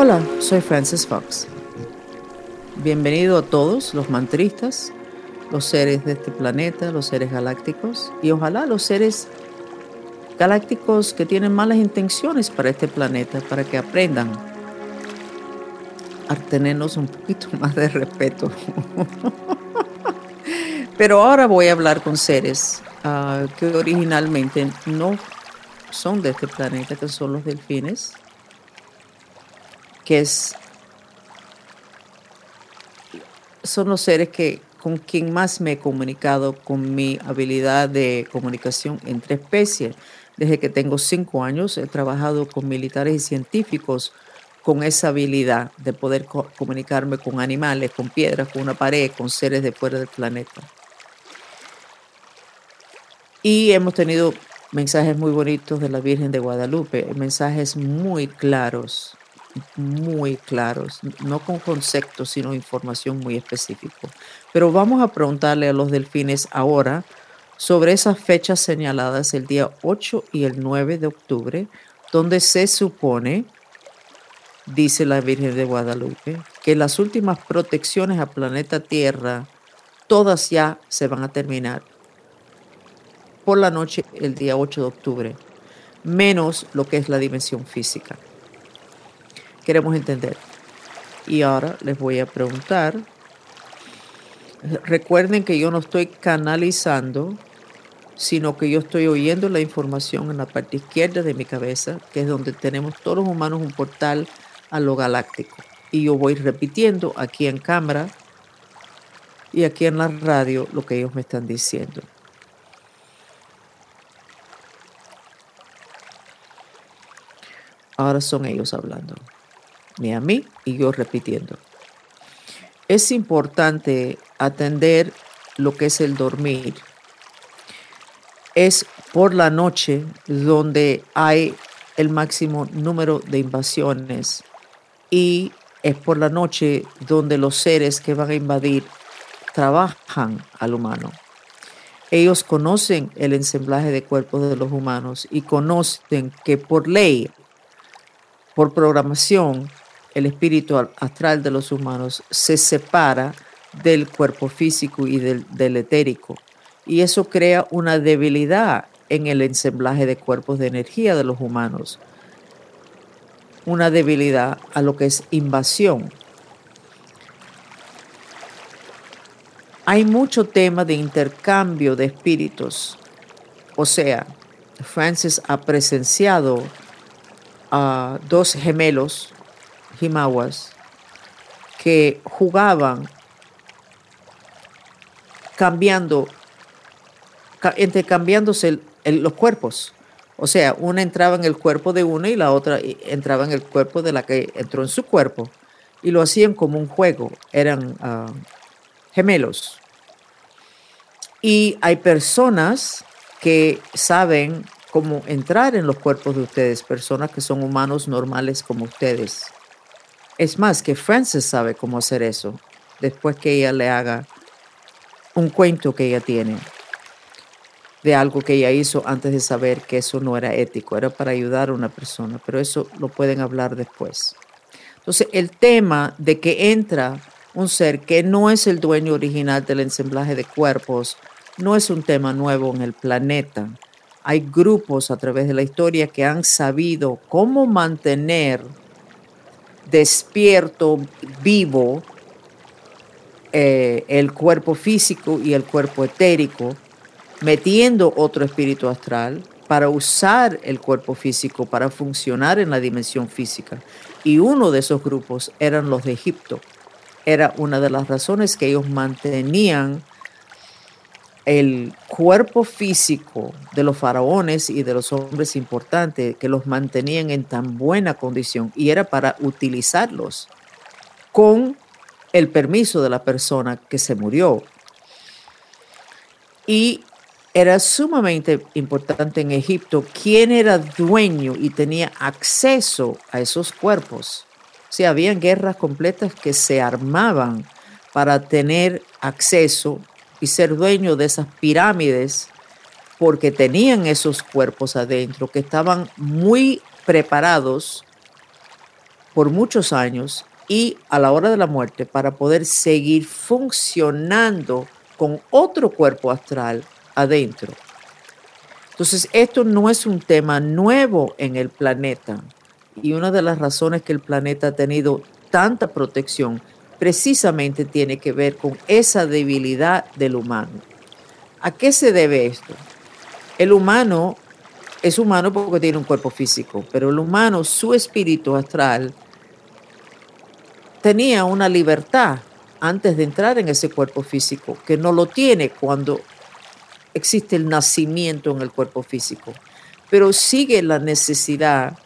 Hola, soy Francis Fox. Bienvenido a todos los mantristas, los seres de este planeta, los seres galácticos y ojalá los seres galácticos que tienen malas intenciones para este planeta, para que aprendan a tenernos un poquito más de respeto. Pero ahora voy a hablar con seres ah, que originalmente no son de este planeta, que son los delfines, que es, son los seres que con quien más me he comunicado con mi habilidad de comunicación entre especies. Desde que tengo cinco años he trabajado con militares y científicos con esa habilidad de poder comunicarme con animales, con piedras, con una pared, con seres de fuera del planeta. Y hemos tenido mensajes muy bonitos de la Virgen de Guadalupe, mensajes muy claros, muy claros, no con conceptos, sino información muy específica. Pero vamos a preguntarle a los delfines ahora sobre esas fechas señaladas, el día 8 y el 9 de octubre, donde se supone, dice la Virgen de Guadalupe, que las últimas protecciones al planeta Tierra, todas ya se van a terminar por la noche el día 8 de octubre, menos lo que es la dimensión física. Queremos entender. Y ahora les voy a preguntar, recuerden que yo no estoy canalizando, sino que yo estoy oyendo la información en la parte izquierda de mi cabeza, que es donde tenemos todos los humanos un portal a lo galáctico. Y yo voy repitiendo aquí en cámara y aquí en la radio lo que ellos me están diciendo. Ahora son ellos hablando, ni a mí y yo repitiendo. Es importante atender lo que es el dormir. Es por la noche donde hay el máximo número de invasiones y es por la noche donde los seres que van a invadir trabajan al humano. Ellos conocen el ensamblaje de cuerpos de los humanos y conocen que por ley por programación, el espíritu astral de los humanos se separa del cuerpo físico y del, etérico. Y eso crea una debilidad en el ensamblaje de cuerpos de energía de los humanos. Una debilidad a lo que es invasión. Hay mucho tema de intercambio de espíritus. O sea, Francis ha presenciado a dos gemelos, Himawas, que jugaban cambiando, intercambiándose los cuerpos. O sea, una entraba en el cuerpo de una y la otra entraba en el cuerpo de la que entró en su cuerpo. Y lo hacían como un juego. Eran ah, gemelos. Y hay personas que saben como entrar en los cuerpos de ustedes, personas que son humanos normales como ustedes. Es más, que Frances sabe cómo hacer eso, después que ella le haga un cuento que ella tiene de algo que ella hizo antes de saber que eso no era ético, era para ayudar a una persona, pero eso lo pueden hablar después. Entonces, el tema de que entra un ser que no es el dueño original del ensamblaje de cuerpos no es un tema nuevo en el planeta hay grupos a través de la historia que han sabido cómo mantener despierto, vivo, eh, el cuerpo físico y el cuerpo etérico, metiendo otro espíritu astral para usar el cuerpo físico, para funcionar en la dimensión física. Y uno de esos grupos eran los de Egipto. Era una de las razones que ellos mantenían el cuerpo físico de los faraones y de los hombres importantes que los mantenían en tan buena condición y era para utilizarlos con el permiso de la persona que se murió. Y era sumamente importante en Egipto quién era dueño y tenía acceso a esos cuerpos. O sea, habían guerras completas que se armaban para tener acceso y ser dueño de esas pirámides porque tenían esos cuerpos adentro que estaban muy preparados por muchos años y a la hora de la muerte para poder seguir funcionando con otro cuerpo astral adentro. Entonces, esto no es un tema nuevo en el planeta. Y una de las razones que el planeta ha tenido tanta protección precisamente tiene que ver con esa debilidad del humano. ¿A qué se debe esto? El humano es humano porque tiene un cuerpo físico, pero el humano, su espíritu astral, tenía una libertad antes de entrar en ese cuerpo físico, que no lo tiene cuando existe el nacimiento en el cuerpo físico, pero sigue la necesidad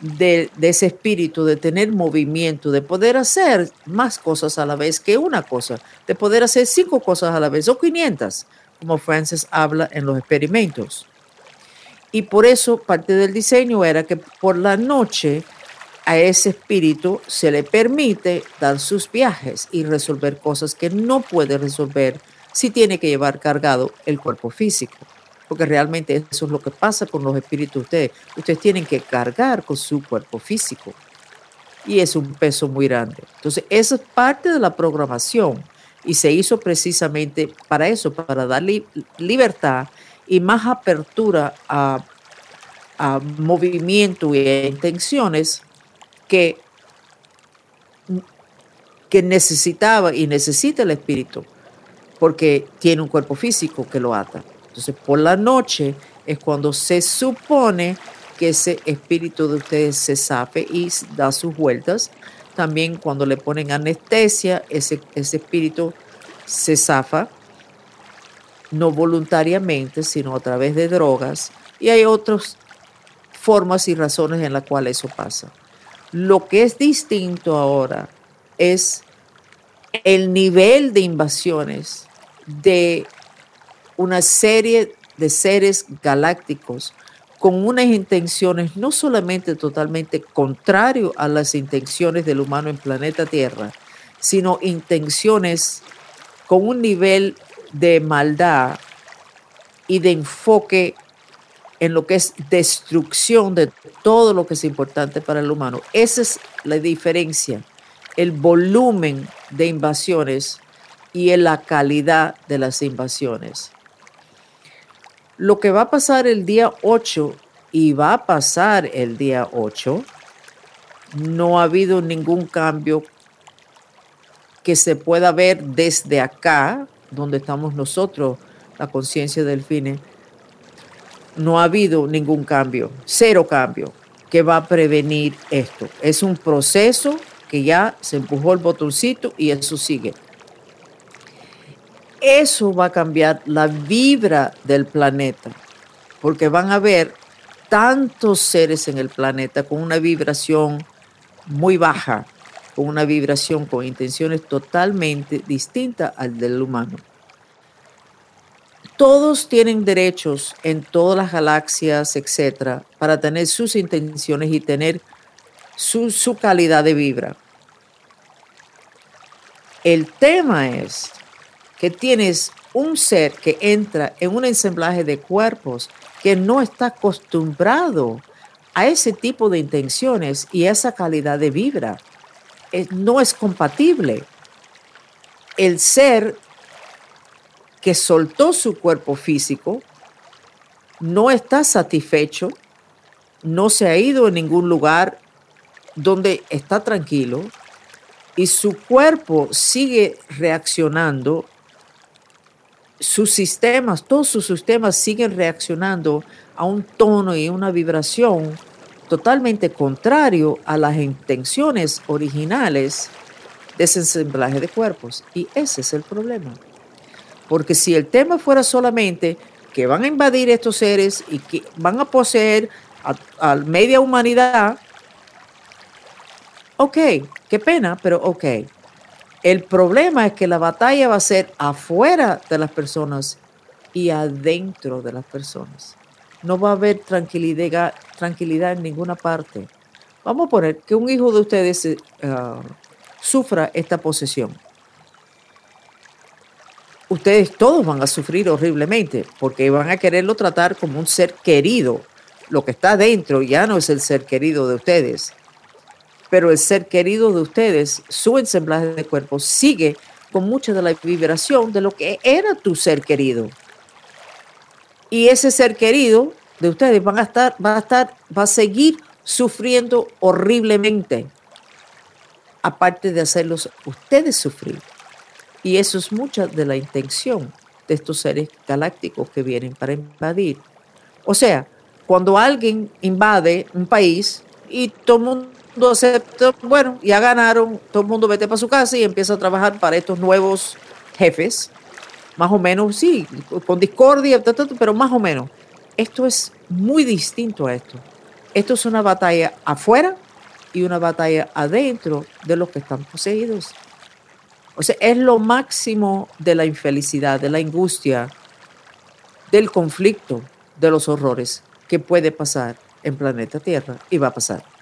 de, ese espíritu, de tener movimiento, de poder hacer más cosas a la vez que una cosa, de poder hacer cinco cosas a la vez o 500, como Francis habla en los experimentos. Y por eso parte del diseño era que por la noche a ese espíritu se le permite dar sus viajes y resolver cosas que no puede resolver si tiene que llevar cargado el cuerpo físico. Porque realmente eso es lo que pasa con los espíritus de ustedes. Ustedes tienen que cargar con su cuerpo físico. Y es un peso muy grande. Entonces, esa es parte de la programación. Y se hizo precisamente para eso, para darle libertad y más apertura a, a movimiento y a intenciones que, que necesitaba y necesita el espíritu, porque tiene un cuerpo físico que lo ata. Entonces, por la noche es cuando se supone que ese espíritu de ustedes se sape y da sus vueltas. También cuando le ponen anestesia, ese, ese espíritu se zafa no voluntariamente, sino a través de drogas. Y hay otras formas y razones en las cuales eso pasa. Lo que es distinto ahora es el nivel de invasiones de una serie de seres galácticos con unas intenciones no solamente totalmente contrario a las intenciones del humano en planeta Tierra, sino intenciones con un nivel de maldad y de enfoque en lo que es destrucción de todo lo que es importante para el humano. Esa es la diferencia, el volumen de invasiones y la calidad de las invasiones. Lo que va a pasar el día 8 y va a pasar el día 8, no ha habido ningún cambio que se pueda ver desde acá, donde estamos nosotros, la conciencia del fin, no ha habido ningún cambio, cero cambio, que va a prevenir esto. Es un proceso que ya se empujó el botoncito y eso sigue. Eso va a cambiar la vibra del planeta, porque van a haber tantos seres en el planeta con una vibración muy baja, con una vibración con intenciones totalmente distintas al del humano todos tienen derechos en todas las galaxias, etcétera, para tener sus intenciones y tener su, calidad de vibra. El tema es que tienes un ser que entra en un ensamblaje de cuerpos que no está acostumbrado a ese tipo de intenciones y esa calidad de vibra. no es compatible. El ser que soltó su cuerpo físico, no está satisfecho, no se ha ido a ningún lugar donde está tranquilo y su cuerpo sigue reaccionando, sus sistemas, todos sus sistemas siguen reaccionando a un tono y una vibración totalmente contrario a las intenciones originales de ese ensamblaje de cuerpos. Y ese es el problema. Porque si el tema fuera solamente que van a invadir estos seres y que van a poseer a, media humanidad, ok, qué pena, pero ok. El problema es que la batalla va a ser afuera de las personas y adentro de las personas. No va a haber tranquilidad, en ninguna parte. Vamos a poner que un hijo de ustedes eh, sufra esta posesión ustedes todos van a sufrir horriblemente porque van a quererlo tratar como un ser querido. Lo que está dentro ya no es el ser querido de ustedes. Pero el ser querido de ustedes, su ensamblaje de cuerpo, sigue con mucha de la vibración de lo que era tu ser querido. Y ese ser querido de ustedes van a estar, va a estar, va a seguir sufriendo horriblemente, aparte de hacerlos ustedes sufrir. Y eso es mucha de la intención de estos seres galácticos que vienen para invadir. O sea, cuando alguien invade un país y todo el acepta, bueno, ya ganaron, todo el mundo vete para su casa y empieza a trabajar para estos nuevos jefes, más o menos, sí, con discordia, pero más o menos. Esto es muy distinto a esto. Esto es una batalla afuera y una batalla adentro de los que están poseídos. O sea, es lo máximo de la infelicidad, de la angustia, del conflicto, de los horrores que puede pasar en planeta Tierra y va a pasar.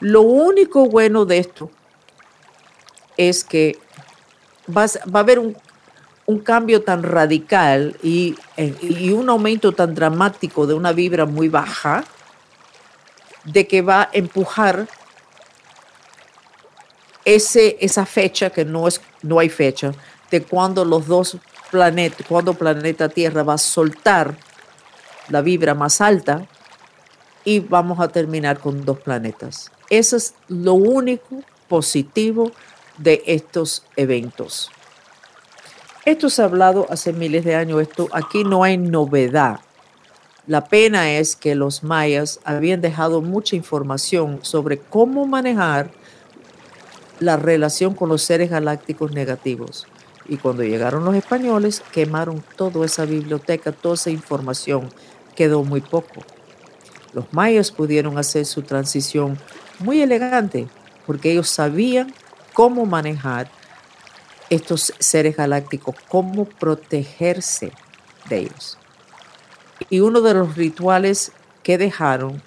Lo único bueno de esto es que va, a haber un, cambio tan radical y, y, un aumento tan dramático de una vibra muy baja de que va a empujar ese, esa fecha, que no, es, no hay fecha, de cuando los dos planetas, cuando planeta Tierra va a soltar la vibra más alta y vamos a terminar con dos planetas. Eso es lo único positivo de estos eventos. Esto se ha hablado hace miles de años, esto aquí no hay novedad. La pena es que los mayas habían dejado mucha información sobre cómo manejar la relación con los seres galácticos negativos. Y cuando llegaron los españoles, quemaron toda esa biblioteca, toda esa información. Quedó muy poco. Los mayas pudieron hacer su transición muy elegante porque ellos sabían cómo manejar estos seres galácticos, cómo protegerse de ellos. Y uno de los rituales que dejaron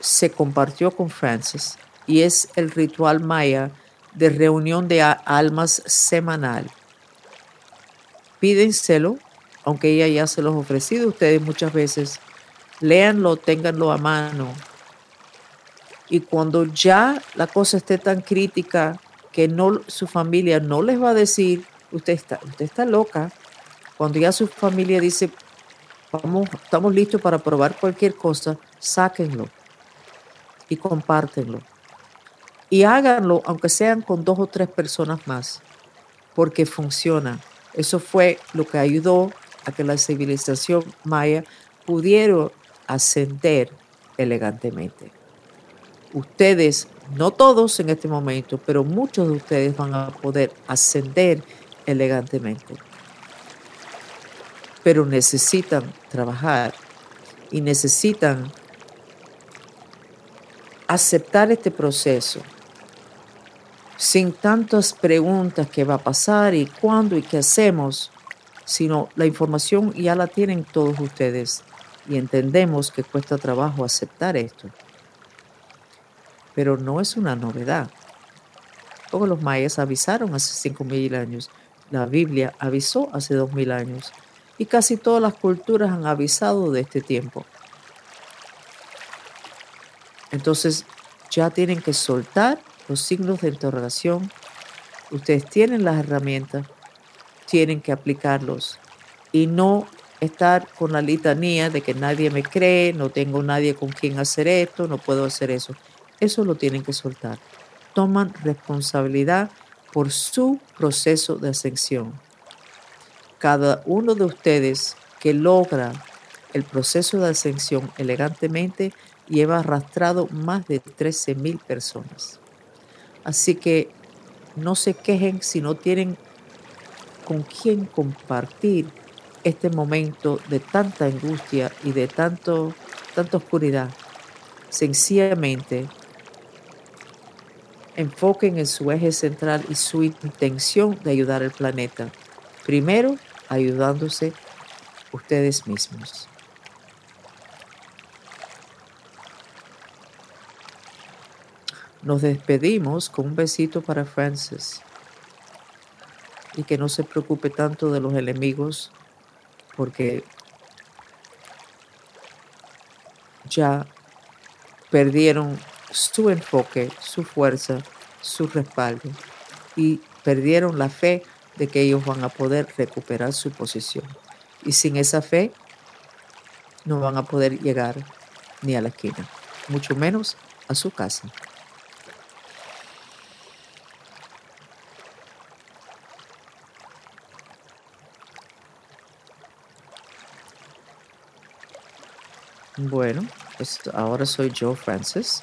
se compartió con Francis y es el ritual maya de reunión de almas semanal. Pídenselo, aunque ella ya se los ha ofrecido ustedes muchas veces. Léanlo, ténganlo a mano. Y cuando ya la cosa esté tan crítica que no, su familia no les va a decir, usted está, usted está loca, cuando ya su familia dice, vamos, estamos listos para probar cualquier cosa, sáquenlo y compártenlo y háganlo aunque sean con dos o tres personas más, porque funciona. Eso fue lo que ayudó a que la civilización maya pudiera ascender elegantemente. Ustedes, no todos en este momento, pero muchos de ustedes van a poder ascender elegantemente. Pero necesitan trabajar y necesitan aceptar este proceso sin tantas preguntas qué va a pasar y cuándo y qué hacemos, sino la información ya la tienen todos ustedes y entendemos que cuesta trabajo aceptar esto. Pero no es una novedad. Todos los mayas avisaron hace 5.000 años, la Biblia avisó hace 2.000 años y casi todas las culturas han avisado de este tiempo. Entonces ya tienen que soltar los signos de interrogación, ustedes tienen las herramientas, tienen que aplicarlos y no estar con la litanía de que nadie me cree, no tengo nadie con quien hacer esto, no puedo hacer eso. Eso lo tienen que soltar. Toman responsabilidad por su proceso de ascensión. Cada uno de ustedes que logra el proceso de ascensión elegantemente lleva arrastrado más de 13 mil personas. Así que no se quejen si no tienen con quién compartir este momento de tanta angustia y de tanto, tanta oscuridad. Sencillamente enfoquen en su eje central y su intención de ayudar al planeta. Primero, ayudándose ustedes mismos. Nos despedimos con un besito para Francis y que no se preocupe tanto de los enemigos porque ya perdieron su enfoque, su fuerza, su respaldo y perdieron la fe de que ellos van a poder recuperar su posición. Y sin esa fe no van a poder llegar ni a la esquina, mucho menos a su casa. Bueno, pues ahora soy yo, Francis.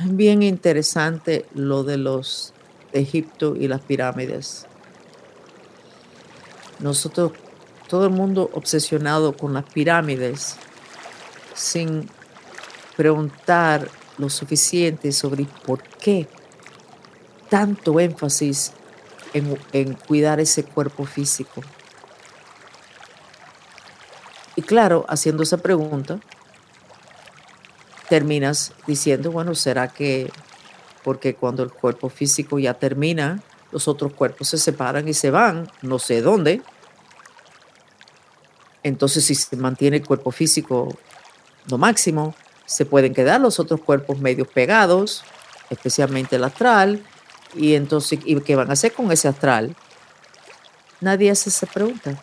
Bien interesante lo de los de Egipto y las pirámides. Nosotros, todo el mundo obsesionado con las pirámides, sin preguntar lo suficiente sobre por qué tanto énfasis en, en cuidar ese cuerpo físico. Y claro, haciendo esa pregunta, terminas diciendo, bueno, ¿será que porque cuando el cuerpo físico ya termina, los otros cuerpos se separan y se van, no sé dónde? Entonces, si se mantiene el cuerpo físico lo máximo, se pueden quedar los otros cuerpos medios pegados, especialmente el astral, y entonces, ¿y qué van a hacer con ese astral? Nadie hace esa pregunta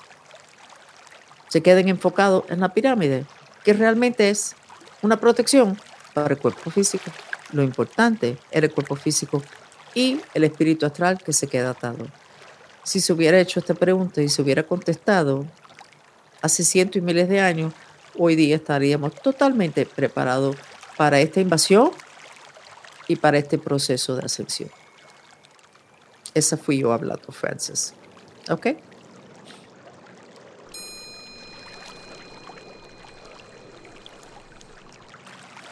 se queden enfocados en la pirámide, que realmente es una protección para el cuerpo físico. Lo importante es el cuerpo físico y el espíritu astral que se queda atado. Si se hubiera hecho esta pregunta y se hubiera contestado hace cientos y miles de años, hoy día estaríamos totalmente preparados para esta invasión y para este proceso de ascensión. Esa fui yo hablando, Francis. ¿Ok?